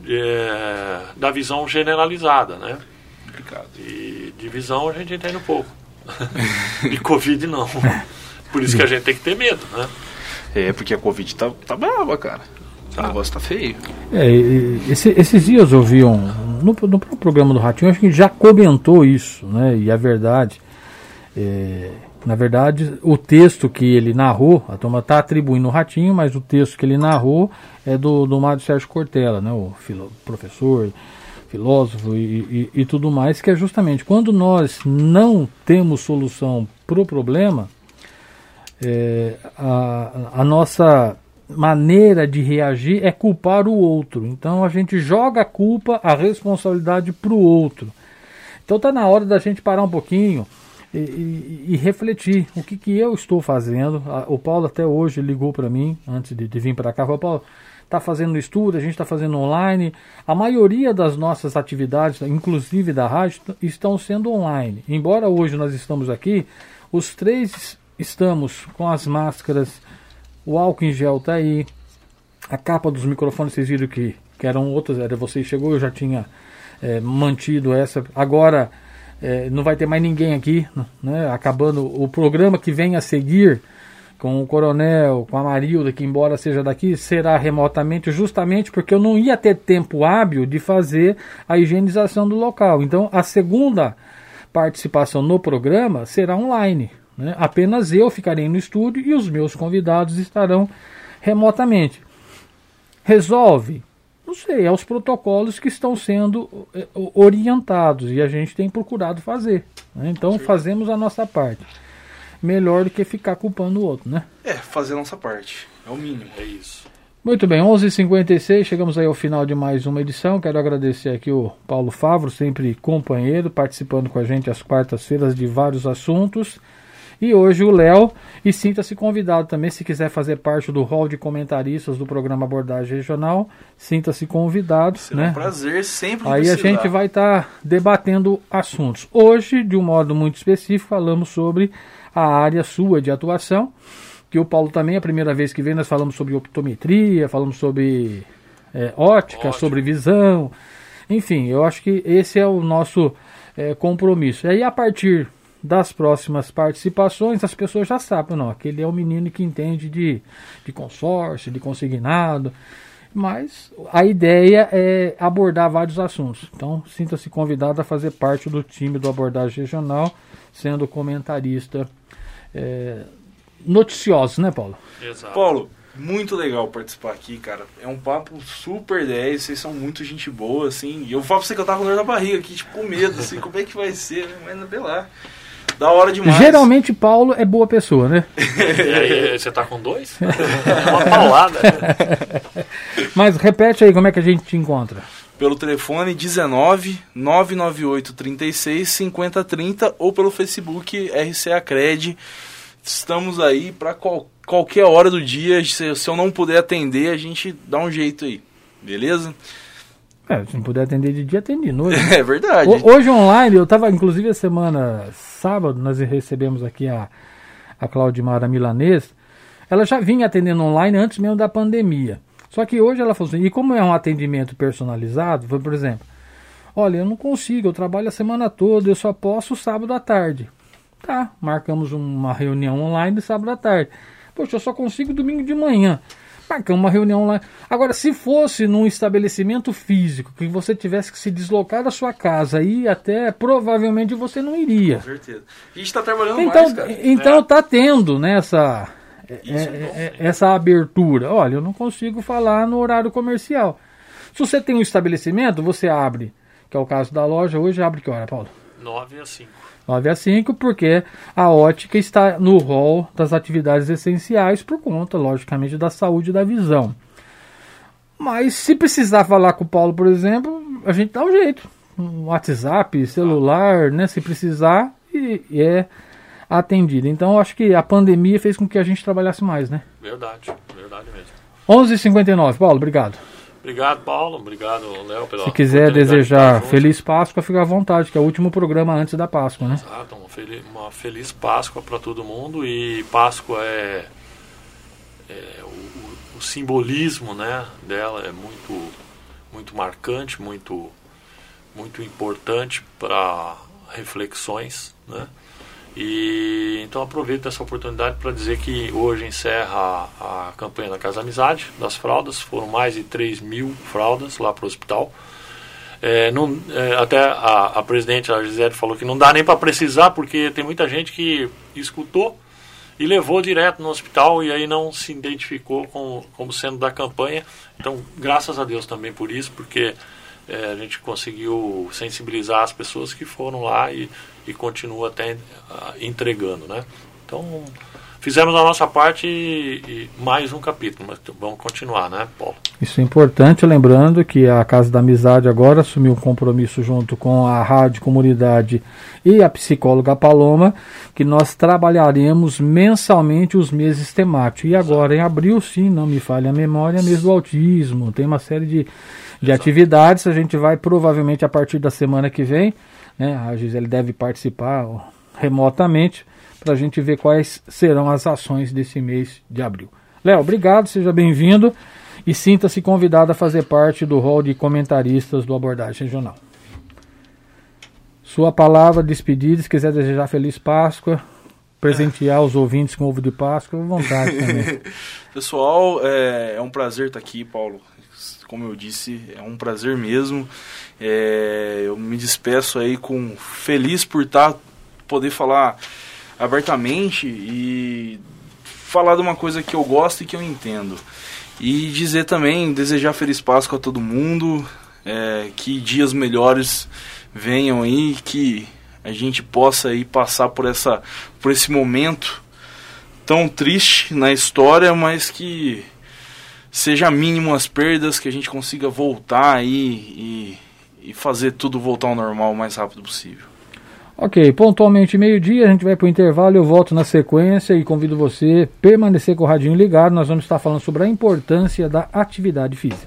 de é, da visão generalizada, né? complicado. E divisão a gente entende um pouco. e Covid não. Por isso que a gente tem que ter medo, né? É, porque a Covid tá, tá brava, cara. Tá. O negócio tá feio. É, esse, esses dias eu vi um. No, no programa do Ratinho, acho que a gente já comentou isso, né? E a verdade. É, na verdade, o texto que ele narrou, a turma está atribuindo o Ratinho, mas o texto que ele narrou é do, do Mário Sérgio Cortella, né? O filo, professor filósofo e, e, e, tudo mais, que é justamente quando nós não temos solução para o problema, é, a, a nossa maneira de reagir é culpar o outro. Então a gente joga a culpa, a responsabilidade para o outro. Então está na hora da gente parar um pouquinho e, e, e refletir o que, que eu estou fazendo. O Paulo até hoje ligou para mim antes de, de vir para cá, falou, Paulo, está fazendo estudo, a gente está fazendo online. A maioria das nossas atividades, inclusive da rádio, estão sendo online. Embora hoje nós estamos aqui, os três estamos com as máscaras, o álcool em gel está aí, a capa dos microfones, vocês viram que, que eram outras, era você chegou, eu já tinha é, mantido essa. Agora é, não vai ter mais ninguém aqui, né? acabando o programa que vem a seguir com o coronel, com a Marilda, que embora seja daqui, será remotamente, justamente porque eu não ia ter tempo hábil de fazer a higienização do local. Então, a segunda participação no programa será online. Né? Apenas eu ficarei no estúdio e os meus convidados estarão remotamente. Resolve? Não sei, é os protocolos que estão sendo eh, orientados e a gente tem procurado fazer. Né? Então, fazemos a nossa parte melhor do que ficar culpando o outro, né? É, fazer a nossa parte. É o mínimo. É isso. Muito bem, 11:56 h 56 chegamos aí ao final de mais uma edição. Quero agradecer aqui o Paulo Favro, sempre companheiro, participando com a gente às quartas-feiras de vários assuntos. E hoje o Léo, e sinta-se convidado também, se quiser fazer parte do hall de comentaristas do programa Abordagem Regional, sinta-se convidado. Será né? um prazer sempre Aí a gente vai estar tá debatendo assuntos. Hoje, de um modo muito específico, falamos sobre a área sua de atuação que o Paulo também, a primeira vez que veio, nós falamos sobre optometria, falamos sobre é, ótica, sobre visão. Enfim, eu acho que esse é o nosso é, compromisso. E aí, a partir das próximas participações, as pessoas já sabem, não, aquele é o menino que entende de, de consórcio, de consignado. Mas a ideia é abordar vários assuntos. Então, sinta-se convidado a fazer parte do time do Abordagem Regional, sendo comentarista é, noticiosos, né, Paulo? Exato. Paulo, muito legal participar aqui, cara. É um papo super 10, vocês são muito gente boa, assim. E eu falo pra você que eu tava com dor na barriga aqui, tipo, com medo, assim, como é que vai ser, né? Mas vê lá. Da hora demais. Geralmente Paulo é boa pessoa, né? e aí, você tá com dois? É uma paulada. Mas repete aí como é que a gente te encontra. Pelo telefone 19 998 36 5030 ou pelo Facebook RCA Cred estamos aí para qual, qualquer hora do dia. Se, se, eu não puder atender, a gente dá um jeito aí. Beleza? É, se não puder atender de dia, atende de noite. É verdade. Hoje online, eu estava, inclusive, a semana sábado, nós recebemos aqui a, a Claudimara Milanês. Ela já vinha atendendo online antes mesmo da pandemia. Só que hoje ela falou assim, e como é um atendimento personalizado, foi, por exemplo, olha, eu não consigo, eu trabalho a semana toda, eu só posso sábado à tarde. Tá, marcamos uma reunião online sábado à tarde. Poxa, eu só consigo domingo de manhã. Marcamos uma reunião online. Agora, se fosse num estabelecimento físico, que você tivesse que se deslocar da sua casa e até provavelmente você não iria. Com certeza. A gente está trabalhando então, mais, cara. Então é. tá tendo nessa é, é, é, essa abertura. Olha, eu não consigo falar no horário comercial. Se você tem um estabelecimento, você abre, que é o caso da loja, hoje abre que hora, Paulo? 9 a 5. 9 a 5, porque a ótica está no rol das atividades essenciais por conta, logicamente, da saúde e da visão. Mas se precisar falar com o Paulo, por exemplo, a gente dá um jeito. Um WhatsApp, celular, né? Se precisar, e, e é atendido. Então, acho que a pandemia fez com que a gente trabalhasse mais, né? Verdade, verdade mesmo. 11h59, Paulo, obrigado. Obrigado, Paulo. Obrigado, Léo, pela Se quiser desejar Feliz Páscoa, fica à vontade, que é o último programa antes da Páscoa, né? Exato, uma feliz, uma feliz Páscoa para todo mundo. E Páscoa é, é o, o, simbolismo né, dela é muito, muito marcante, muito, muito importante para reflexões, né? E então aproveito essa oportunidade para dizer que hoje encerra a, a, campanha da Casa Amizade das fraldas. Foram mais de 3 mil fraldas lá para o hospital. É, não, é, até a, a, presidente, a Gisele, falou que não dá nem para precisar, porque tem muita gente que escutou e levou direto no hospital e aí não se identificou com, como sendo da campanha. Então, graças a Deus também por isso, porque é, a gente conseguiu sensibilizar as pessoas que foram lá e e continua até uh, entregando, né? Então, fizemos a nossa parte e, e, mais um capítulo, mas vamos continuar, né, Paulo? Isso é importante, lembrando que a Casa da Amizade agora assumiu um compromisso junto com a Rádio Comunidade e a psicóloga Paloma, que nós trabalharemos mensalmente os meses temáticos. E agora, em abril, sim, não me falha a memória, mês do autismo, tem uma série de, de atividades, a gente vai provavelmente a partir da semana que vem né? A Gisele deve participar remotamente para a gente ver quais serão as ações desse mês de abril. Léo, obrigado, seja bem-vindo e sinta-se convidado a fazer parte do rol de comentaristas do Abordagem Regional. Sua palavra, despedida, se quiser desejar Feliz Páscoa, presentear os ouvintes com ovo de Páscoa, vontade também. Pessoal, é, é um prazer estar aqui, Paulo. Como eu disse, é um prazer mesmo. É, eu me despeço aí com feliz por estar tá, poder falar abertamente e falar de uma coisa que eu gosto e que eu entendo. E dizer também, desejar feliz Páscoa a todo mundo, é, que dias melhores venham aí, que a gente possa aí passar por essa por esse momento tão triste na história, mas que seja mínimo as perdas, que a gente consiga voltar aí e, e fazer tudo voltar ao normal o mais rápido possível. Ok, pontualmente meio-dia, a gente vai para o intervalo, eu volto na sequência e convido você a permanecer com o radinho ligado. Nós vamos estar falando sobre a importância da atividade física.